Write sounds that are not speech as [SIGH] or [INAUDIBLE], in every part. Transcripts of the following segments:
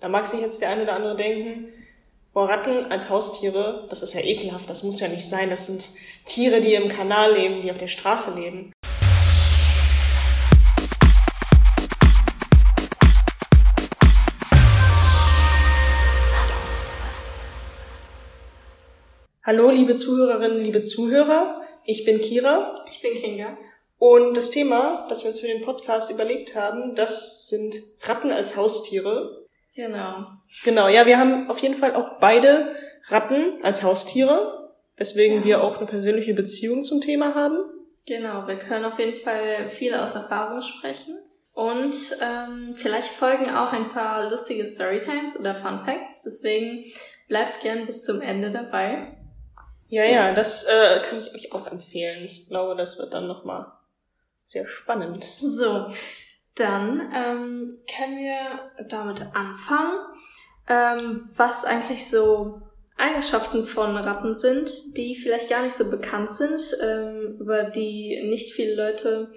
Da mag sich jetzt der eine oder andere denken, boah, Ratten als Haustiere, das ist ja ekelhaft, das muss ja nicht sein. Das sind Tiere, die im Kanal leben, die auf der Straße leben. Hallo, liebe Zuhörerinnen, liebe Zuhörer. Ich bin Kira. Ich bin Kinga. Und das Thema, das wir uns für den Podcast überlegt haben, das sind Ratten als Haustiere. Genau. Genau, ja, wir haben auf jeden Fall auch beide Ratten als Haustiere, weswegen Ja. wir auch eine persönliche Beziehung zum Thema haben. Genau, wir können auf jeden Fall viel aus Erfahrung sprechen. Und ähm, vielleicht folgen auch ein paar lustige Storytimes oder Fun Facts. Deswegen bleibt gern bis zum Ende dabei. Ja, ja, das äh, kann ich euch auch empfehlen. Ich glaube, das wird dann nochmal sehr spannend. So, dann ähm, können wir damit anfangen, ähm, was eigentlich so Eigenschaften von Ratten sind, die vielleicht gar nicht so bekannt sind, ähm, über die nicht viele Leute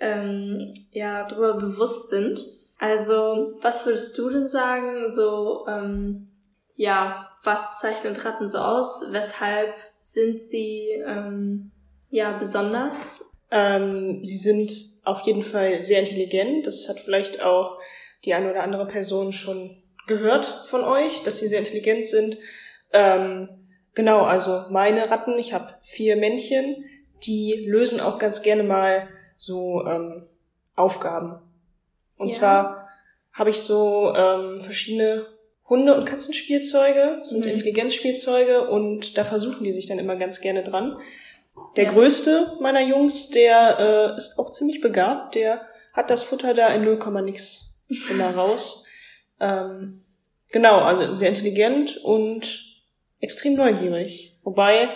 ähm, ja darüber bewusst sind. Also, was würdest du denn sagen? So, ähm, ja, was zeichnet Ratten so aus? Weshalb sind sie ähm, ja besonders? Ähm, sie sind auf jeden Fall sehr intelligent. Das hat vielleicht auch die eine oder andere Person schon gehört von euch, dass sie sehr intelligent sind. Ähm, genau, also meine Ratten, ich habe vier Männchen, die lösen auch ganz gerne mal so ähm, Aufgaben. Und Ja. zwar habe ich so ähm, verschiedene Hunde- und Katzenspielzeuge, sind Mhm. Intelligenzspielzeuge und da versuchen die sich dann immer ganz gerne dran. Der größte meiner Jungs, der äh, ist auch ziemlich begabt, der hat das Futter da in 0, nix immer [LAUGHS] raus. Ähm, genau, also sehr intelligent und extrem neugierig. Wobei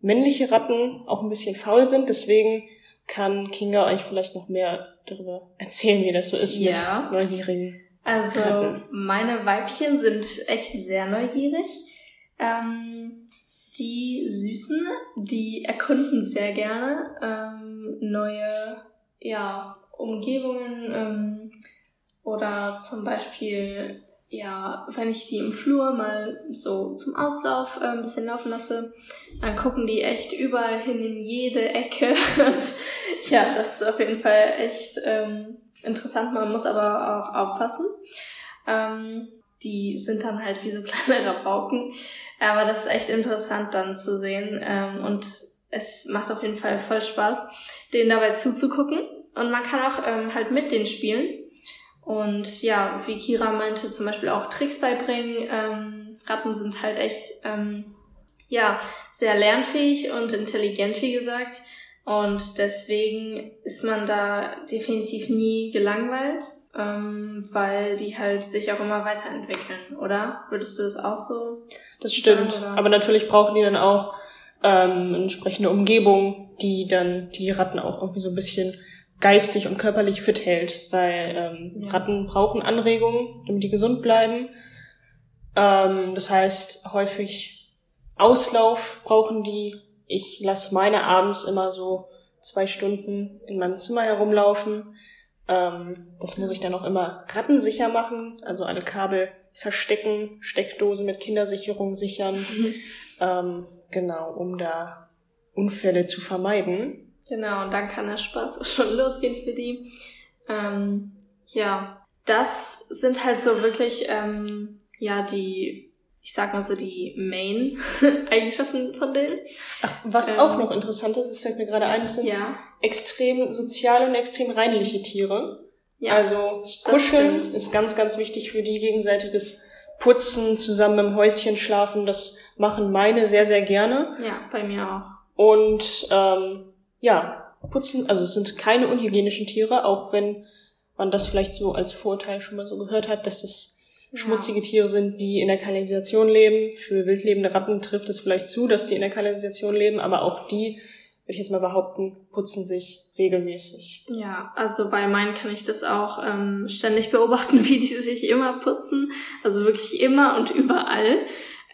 männliche Ratten auch ein bisschen faul sind, deswegen kann Kinga euch vielleicht noch mehr darüber erzählen, wie das so ist Ja. mit neugierigen. Also Ratten. meine Weibchen sind echt sehr neugierig. Ähm, die Süßen, die erkunden sehr gerne ähm, neue ja, Umgebungen ähm, oder zum Beispiel, ja, wenn ich die im Flur mal so zum Auslauf äh, ein bisschen laufen lasse, dann gucken die echt überall hin in jede Ecke. [LAUGHS] Und ja, das ist auf jeden Fall echt ähm, interessant. Man muss aber auch aufpassen. Ähm, die sind dann halt wie so [LAUGHS] kleine Rabauken. Aber das ist echt interessant dann zu sehen. Ähm, und es macht auf jeden Fall voll Spaß, denen dabei zuzugucken. Und man kann auch ähm, halt mit denen spielen. Und ja, wie Kira meinte, zum Beispiel auch Tricks beibringen. Ähm, Ratten sind halt echt, ähm, ja, sehr lernfähig und intelligent, wie gesagt. Und deswegen ist man da definitiv nie gelangweilt, ähm, weil die halt sich auch immer weiterentwickeln, oder? Würdest du das auch so? Das stimmt. Sagen? Aber natürlich brauchen die dann auch ähm, entsprechende Umgebung, die dann die Ratten auch irgendwie so ein bisschen geistig und körperlich fit hält, weil ähm, Ja. Ratten brauchen Anregungen, damit die gesund bleiben. Ähm, das heißt, häufig Auslauf brauchen die. Ich lasse meine abends immer so zwei Stunden in meinem Zimmer herumlaufen. Ähm, das muss ich dann auch immer rattensicher machen, also alle Kabel verstecken, Steckdose mit Kindersicherung sichern. Ähm, genau, um da Unfälle zu vermeiden. Genau, und dann kann der Spaß auch schon losgehen für die. Ähm, ja, das sind halt so wirklich, ähm, ja, die, ich sag mal so, die Main-Eigenschaften [LAUGHS] von denen. Ach, was Ähm, auch noch interessant ist, es fällt mir gerade ein, es sind Ja, extrem soziale und extrem reinliche Tiere. ja. also kuscheln ist ganz, ganz wichtig für die gegenseitiges Putzen, zusammen im Häuschen schlafen, das machen meine sehr, sehr gerne. ja, bei mir auch. Und ähm, ja, putzen, also es sind keine unhygienischen Tiere, auch wenn man das vielleicht so als Vorteil schon mal so gehört hat, dass es schmutzige Tiere sind, die in der Kanalisation leben. Für wildlebende Ratten trifft es vielleicht zu, dass die in der Kanalisation leben, aber auch die, würde ich jetzt mal behaupten, putzen sich regelmäßig. Ja, also bei meinen kann ich das auch ähm, ständig [LAUGHS] beobachten, wie die sich immer putzen. Also wirklich immer und überall.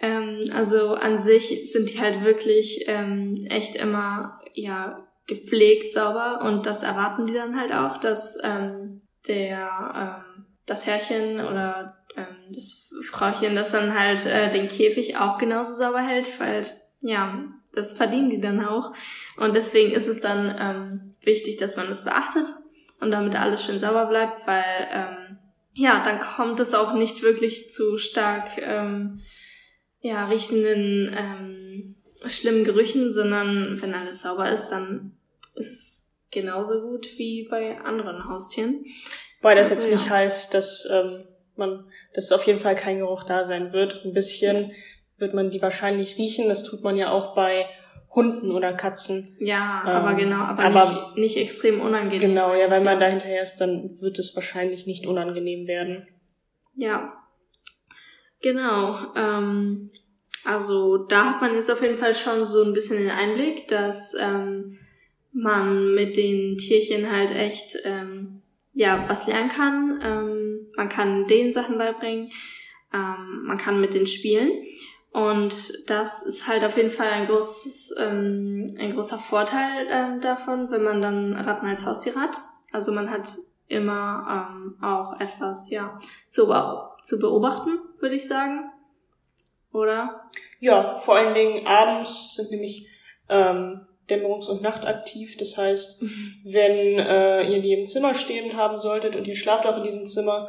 Ähm, also an sich sind die halt wirklich ähm, echt immer ja gepflegt sauber und das erwarten die dann halt auch, dass ähm, der ähm, das Herrchen oder das Frauchen, das dann halt äh, den Käfig auch genauso sauber hält, weil ja, das verdienen die dann auch. Und deswegen ist es dann ähm, wichtig, dass man das beachtet und damit alles schön sauber bleibt, weil ähm, ja, dann kommt es auch nicht wirklich zu stark ähm, ja, riechenden ähm, schlimmen Gerüchen, sondern wenn alles sauber ist, dann ist es genauso gut wie bei anderen Haustieren. Weil das also, jetzt nicht heißt, dass ähm, man, dass auf jeden Fall kein Geruch da sein wird. Ein bisschen wird man die wahrscheinlich riechen. Das tut man ja auch bei Hunden oder Katzen. Ja, ähm, aber genau, aber, aber nicht, nicht extrem unangenehm. Genau, ja, wenn man da hinterher ist, dann wird es wahrscheinlich nicht unangenehm werden. Ja, genau. Ähm, also da hat man jetzt auf jeden Fall schon so ein bisschen den Einblick, dass ähm, man mit den Tierchen halt echt ähm, ja was lernen kann. Ähm, man kann denen Sachen beibringen, ähm, man kann mit denen spielen. Und das ist halt auf jeden Fall ein großes, ähm, ein großer Vorteil ähm, davon, wenn man dann Ratten als Haustier hat. Also man hat immer ähm, auch etwas, ja, zu, zu beobachten, würde ich sagen. Oder? Ja, vor allen Dingen abends sind nämlich ähm, dämmerungs- und nachtaktiv. Das heißt, wenn äh, ihr die im Zimmer stehen haben solltet und ihr schlaft auch in diesem Zimmer,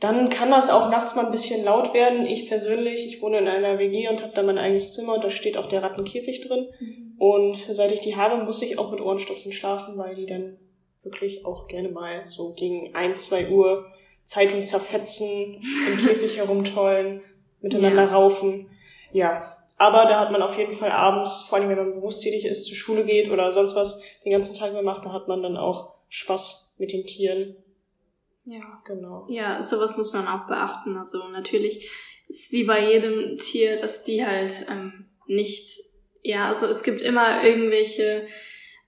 dann kann das auch nachts mal ein bisschen laut werden. Ich persönlich, ich wohne in einer WG und habe da mein eigenes Zimmer und da steht auch der Rattenkäfig drin. Mhm. Und seit ich die habe, muss ich auch mit Ohrenstöpseln schlafen, weil die dann wirklich auch gerne mal so gegen eins, zwei Uhr Zeitung zerfetzen, im Käfig herumtollen, miteinander ja. raufen. Ja, aber da hat man auf jeden Fall abends, vor allem wenn man berufstätig ist, zur Schule geht oder sonst was den ganzen Tag mehr macht, da hat man dann auch Spaß mit den Tieren ja. Genau. Ja, sowas muss man auch beachten. Also natürlich ist wie bei jedem Tier, dass die halt ähm, nicht, ja, also es gibt immer irgendwelche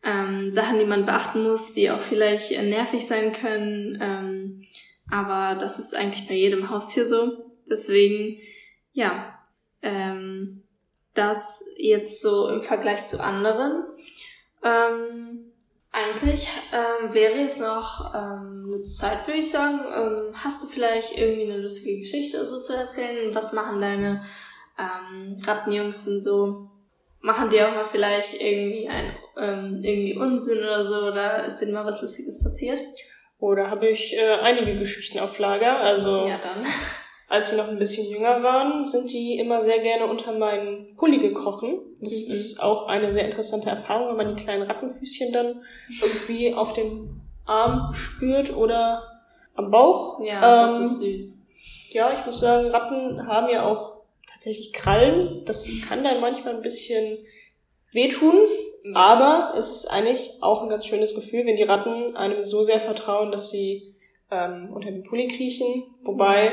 ähm, Sachen, die man beachten muss, die auch vielleicht äh, nervig sein können. Ähm, aber das ist eigentlich bei jedem Haustier so. Deswegen, ja, ähm, das jetzt so im Vergleich zu anderen. Ähm, eigentlich ähm, wäre jetzt noch ähm, eine Zeit, würde ich sagen. Ähm, hast du vielleicht irgendwie eine lustige Geschichte so zu erzählen? Was machen deine ähm, Rattenjungs denn so? Machen die auch mal vielleicht irgendwie ein ähm, irgendwie Unsinn oder so? Oder ist denen mal was Lustiges passiert? Oder habe ich äh, einige Geschichten auf Lager? Also ja, dann [LAUGHS] als sie noch ein bisschen jünger waren, sind die immer sehr gerne unter meinen Pulli gekrochen. Das mhm. ist auch eine sehr interessante Erfahrung, wenn man die kleinen Rattenfüßchen dann irgendwie auf dem Arm spürt oder am Bauch. Ja, ähm, das ist süß. Ja, ich muss sagen, Ratten haben ja auch tatsächlich Krallen. Das kann dann manchmal ein bisschen wehtun, ja. aber es ist eigentlich auch ein ganz schönes Gefühl, wenn die Ratten einem so sehr vertrauen, dass sie ähm, unter den Pulli kriechen. Wobei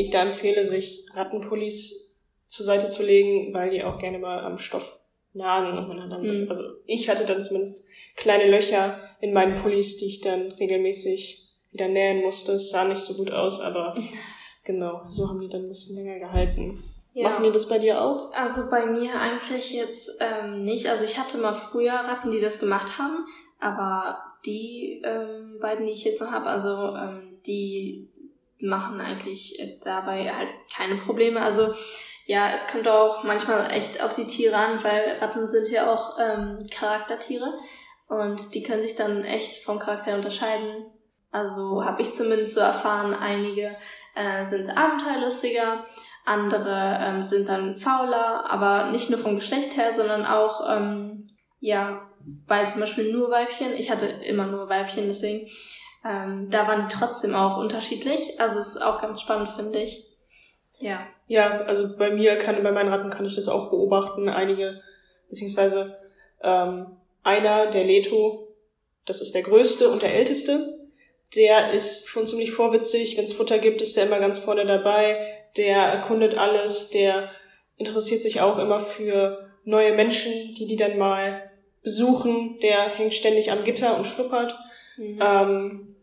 ich da empfehle, sich Rattenpullis zur Seite zu legen, weil die auch gerne mal am Stoff nagen und man hat dann so, mhm. also ich hatte dann zumindest kleine Löcher in meinen Pullis, die ich dann regelmäßig wieder nähen musste. Es sah nicht so gut aus, aber [LAUGHS] genau, so haben die dann ein bisschen länger gehalten. Ja. Machen die das bei dir auch? Also bei mir eigentlich jetzt ähm, nicht. Also ich hatte mal früher Ratten, die das gemacht haben, aber die ähm, beiden, die ich jetzt noch habe, also ähm, die machen eigentlich äh, dabei halt keine Probleme. Also ja, es kommt auch manchmal echt auf die Tiere an, weil Ratten sind ja auch ähm, Charaktertiere und die können sich dann echt vom Charakter unterscheiden. Also habe ich zumindest so erfahren, einige äh, sind abenteuerlustiger, andere ähm, sind dann fauler, aber nicht nur vom Geschlecht her, sondern auch, ähm, ja, weil zum Beispiel nur Weibchen, ich hatte immer nur Weibchen, deswegen ähm, da waren die trotzdem auch unterschiedlich. Also es ist auch ganz spannend, finde ich. Ja. Ja, also bei mir kann, bei meinen Ratten kann ich das auch beobachten. Einige, beziehungsweise ähm, einer, der Leto, das ist der größte und der älteste. Der ist schon ziemlich vorwitzig. Wenn es Futter gibt, ist der immer ganz vorne dabei. Der erkundet alles. Der interessiert sich auch immer für neue Menschen, die die dann mal besuchen. Der hängt ständig am Gitter und schnuppert. Mhm. Ähm,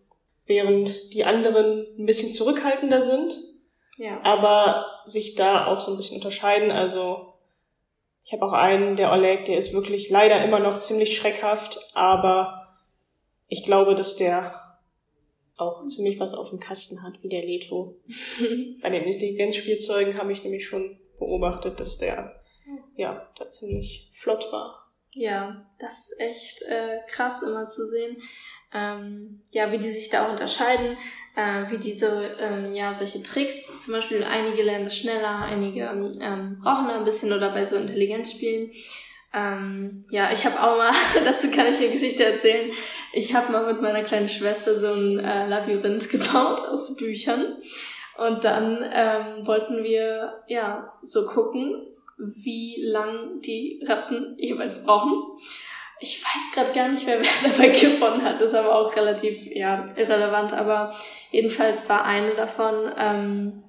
während die anderen ein bisschen zurückhaltender sind, ja. aber sich da auch so ein bisschen unterscheiden. Also ich habe auch einen, der Oleg, der ist wirklich leider immer noch ziemlich schreckhaft, aber ich glaube, dass der auch ziemlich was auf dem Kasten hat, wie der Leto. [LAUGHS] Bei den Intelligenzspielzeugen habe ich nämlich schon beobachtet, dass der ja da ziemlich flott war. Ja, das ist echt äh, krass immer zu sehen. Ähm, ja, wie die sich da auch unterscheiden, äh, wie diese, ähm, ja, solche Tricks, zum Beispiel einige lernen das schneller, einige ähm, brauchen da ein bisschen oder bei so Intelligenzspielen. Ähm, ja, ich habe auch mal, [LAUGHS] dazu kann ich eine Geschichte erzählen, ich habe mal mit meiner kleinen Schwester so ein äh, Labyrinth [LAUGHS] gebaut aus Büchern und dann ähm, wollten wir ja so gucken, wie lang die Ratten jeweils brauchen. Ich weiß gerade gar nicht mehr, [LAUGHS] wer dabei gewonnen hat, ist aber auch relativ ja, irrelevant. Aber jedenfalls war eine davon ähm,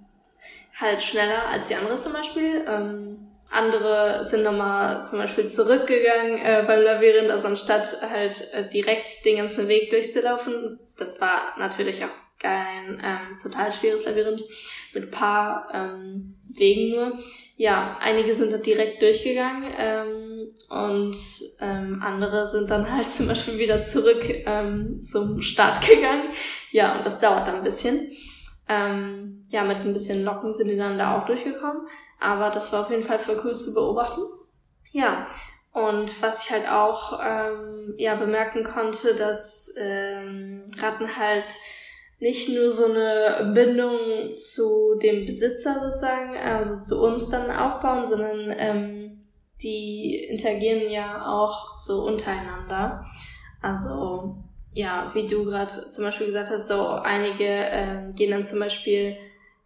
halt schneller als die andere zum Beispiel. Ähm, andere sind nochmal zum Beispiel zurückgegangen äh, beim Labyrinth, also anstatt halt äh, direkt den ganzen Weg durchzulaufen. Das war natürlich auch kein ähm, total schweres Labyrinth mit ein paar ähm, Wegen nur. Ja, einige sind da direkt durchgegangen ähm, und ähm, andere sind dann halt [LAUGHS] zum Beispiel wieder zurück ähm, zum Start gegangen. Ja, und das dauert dann ein bisschen. Ähm, ja, mit ein bisschen Locken sind die dann da auch durchgekommen. Aber das war auf jeden Fall voll cool zu beobachten. Ja, und was ich halt auch ähm, ja, bemerken konnte, dass ähm, Ratten halt nicht nur so eine Bindung zu dem Besitzer sozusagen, also zu uns dann aufbauen, sondern ähm, die interagieren ja auch so untereinander. Also ja, wie du gerade zum Beispiel gesagt hast, so einige ähm, gehen dann zum Beispiel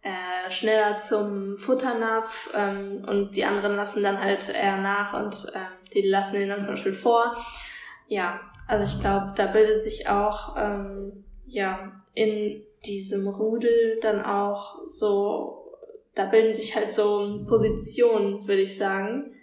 äh, schneller zum Futternapf ähm, und die anderen lassen dann halt eher nach und ähm, die lassen ihn dann zum Beispiel vor. Ja, also ich glaube, da bildet sich auch ähm, ja in diesem Rudel dann auch so, da bilden sich halt so Positionen, würde ich sagen.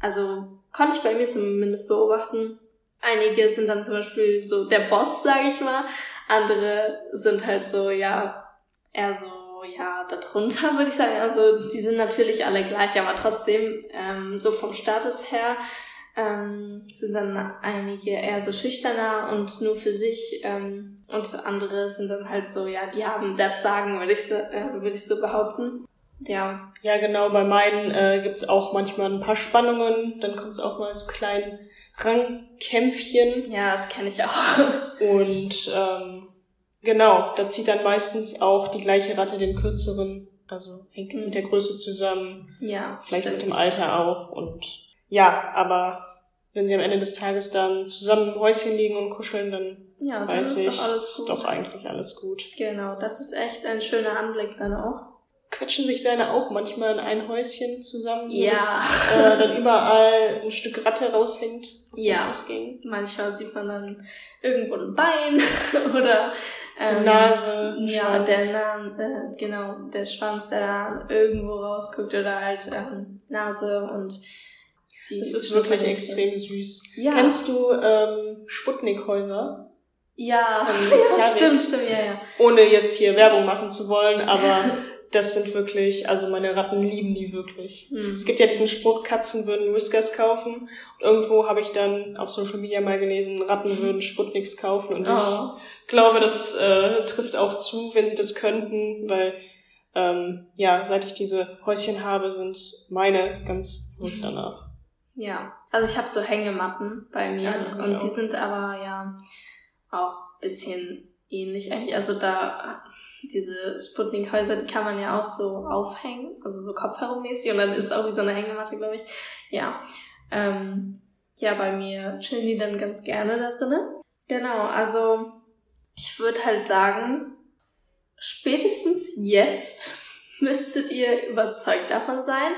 Also konnte ich bei mir zumindest beobachten. Einige sind dann zum Beispiel so der Boss, sage ich mal. Andere sind halt so, ja, eher so, ja, darunter, [LAUGHS] würde ich sagen. Also die sind natürlich alle gleich, aber trotzdem, ähm, so vom Status her, ähm, sind dann einige eher so schüchterner und nur für sich ähm, und andere sind dann halt so, ja, die haben das Sagen, würde ich, so, äh, würde ich so behaupten. Ja. Ja, genau, bei meinen äh, gibt's auch manchmal ein paar Spannungen, dann kommt es auch mal so kleinen Rangkämpfchen. Ja, das kenne ich auch. Und ähm, genau, da zieht dann meistens auch die gleiche Ratte den kürzeren, also hängt mhm. mit der Größe zusammen. Ja. Vielleicht stimmt. mit dem Alter auch und ja, aber wenn sie am Ende des Tages dann zusammen im Häuschen liegen und kuscheln, dann, ja, weiß ist ich, doch alles gut. ist doch eigentlich alles gut. Genau, das ist echt ein schöner Anblick dann auch. Quetschen sich deine auch manchmal in ein Häuschen zusammen, so ja. dass äh, dann überall ein Stück Ratte raushängt? Ja, manchmal sieht man dann irgendwo ein Bein [LAUGHS] oder ähm, Nase, ja, Schwanz. der Na äh, genau der Schwanz, der da irgendwo rausguckt oder halt ähm, Nase und die das ist wirklich extrem süß. Ja. Kennst du ähm, Sputnikhäuser? Ja, ja [LAUGHS] stimmt, stimmt, ja, ja. Ohne jetzt hier Werbung machen zu wollen, aber [LAUGHS] das sind wirklich, also meine Ratten lieben die wirklich. Hm. Es gibt ja diesen Spruch, Katzen würden Whiskers kaufen. Und irgendwo habe ich dann auf Social Media mal gelesen, Ratten würden Sputniks kaufen. Und oh. ich glaube, das äh, trifft auch zu, wenn sie das könnten, weil ähm, ja, seit ich diese Häuschen habe, sind meine ganz verrückt danach. Ja, also ich habe so Hängematten bei mir ja, und die sind aber ja auch bisschen ähnlich eigentlich. Also da diese Sputnik-Häuser, die kann man ja auch so aufhängen, also so kopfherummäßig und dann ist auch wie so eine Hängematte, glaube ich. Ja. Ähm, ja, bei mir chillen die dann ganz gerne da drinnen. Genau, also ich würde halt sagen, spätestens jetzt [LAUGHS] müsstet ihr überzeugt davon sein,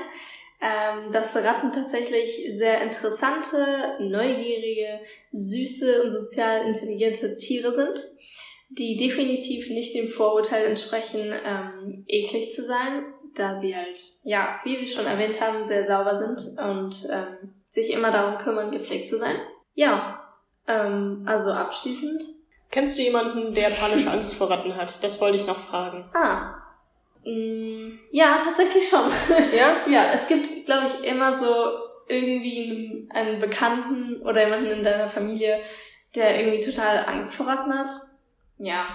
ähm, dass Ratten tatsächlich sehr interessante, neugierige, süße und sozial intelligente Tiere sind, die definitiv nicht dem Vorurteil entsprechen, ähm, eklig zu sein, da sie halt, ja, wie wir schon erwähnt haben, sehr sauber sind und ähm, sich immer darum kümmern, gepflegt zu sein. Ja, ähm, also abschließend. Kennst du jemanden, der panische Angst vor Ratten hat? Das wollte ich noch fragen. Ah, ja, tatsächlich schon. [LAUGHS] Ja? ja, es gibt, glaube ich, immer so irgendwie einen Bekannten oder jemanden in deiner Familie, der irgendwie total Angst vor Ratten hat. Ja.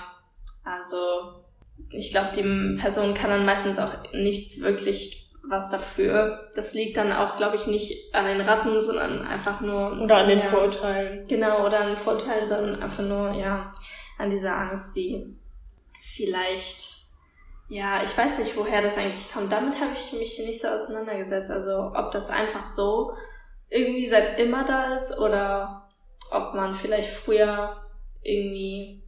Also ich glaube, die Person kann dann meistens auch nicht wirklich was dafür. Das liegt dann auch, glaube ich, nicht an den Ratten, sondern einfach nur. Oder an den ja, Vorurteilen. Genau, oder an den Vorurteilen, sondern einfach nur, ja, an dieser Angst, die vielleicht, ja, ich weiß nicht, woher das eigentlich kommt. Damit habe ich mich nicht so auseinandergesetzt. Also, ob das einfach so irgendwie seit immer da ist oder ob man vielleicht früher irgendwie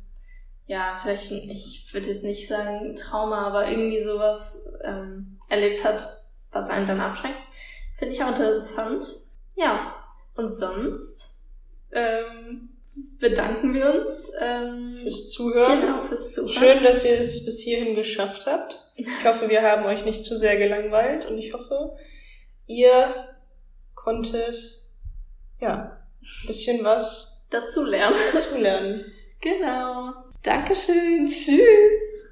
ja, vielleicht, ich würde jetzt nicht sagen Trauma, aber irgendwie sowas ähm, erlebt hat, was einen dann abschreckt. Finde ich auch interessant. Ja, und sonst ähm, bedanken wir uns ähm, fürs Zuhören. Genau, fürs Zuhören. Schön, dass ihr es bis hierhin geschafft habt. Ich hoffe, wir haben euch nicht zu sehr gelangweilt und ich hoffe, ihr konntet ja ein bisschen was dazu lernen. Dazu lernen. genau. Dankeschön. Tschüss.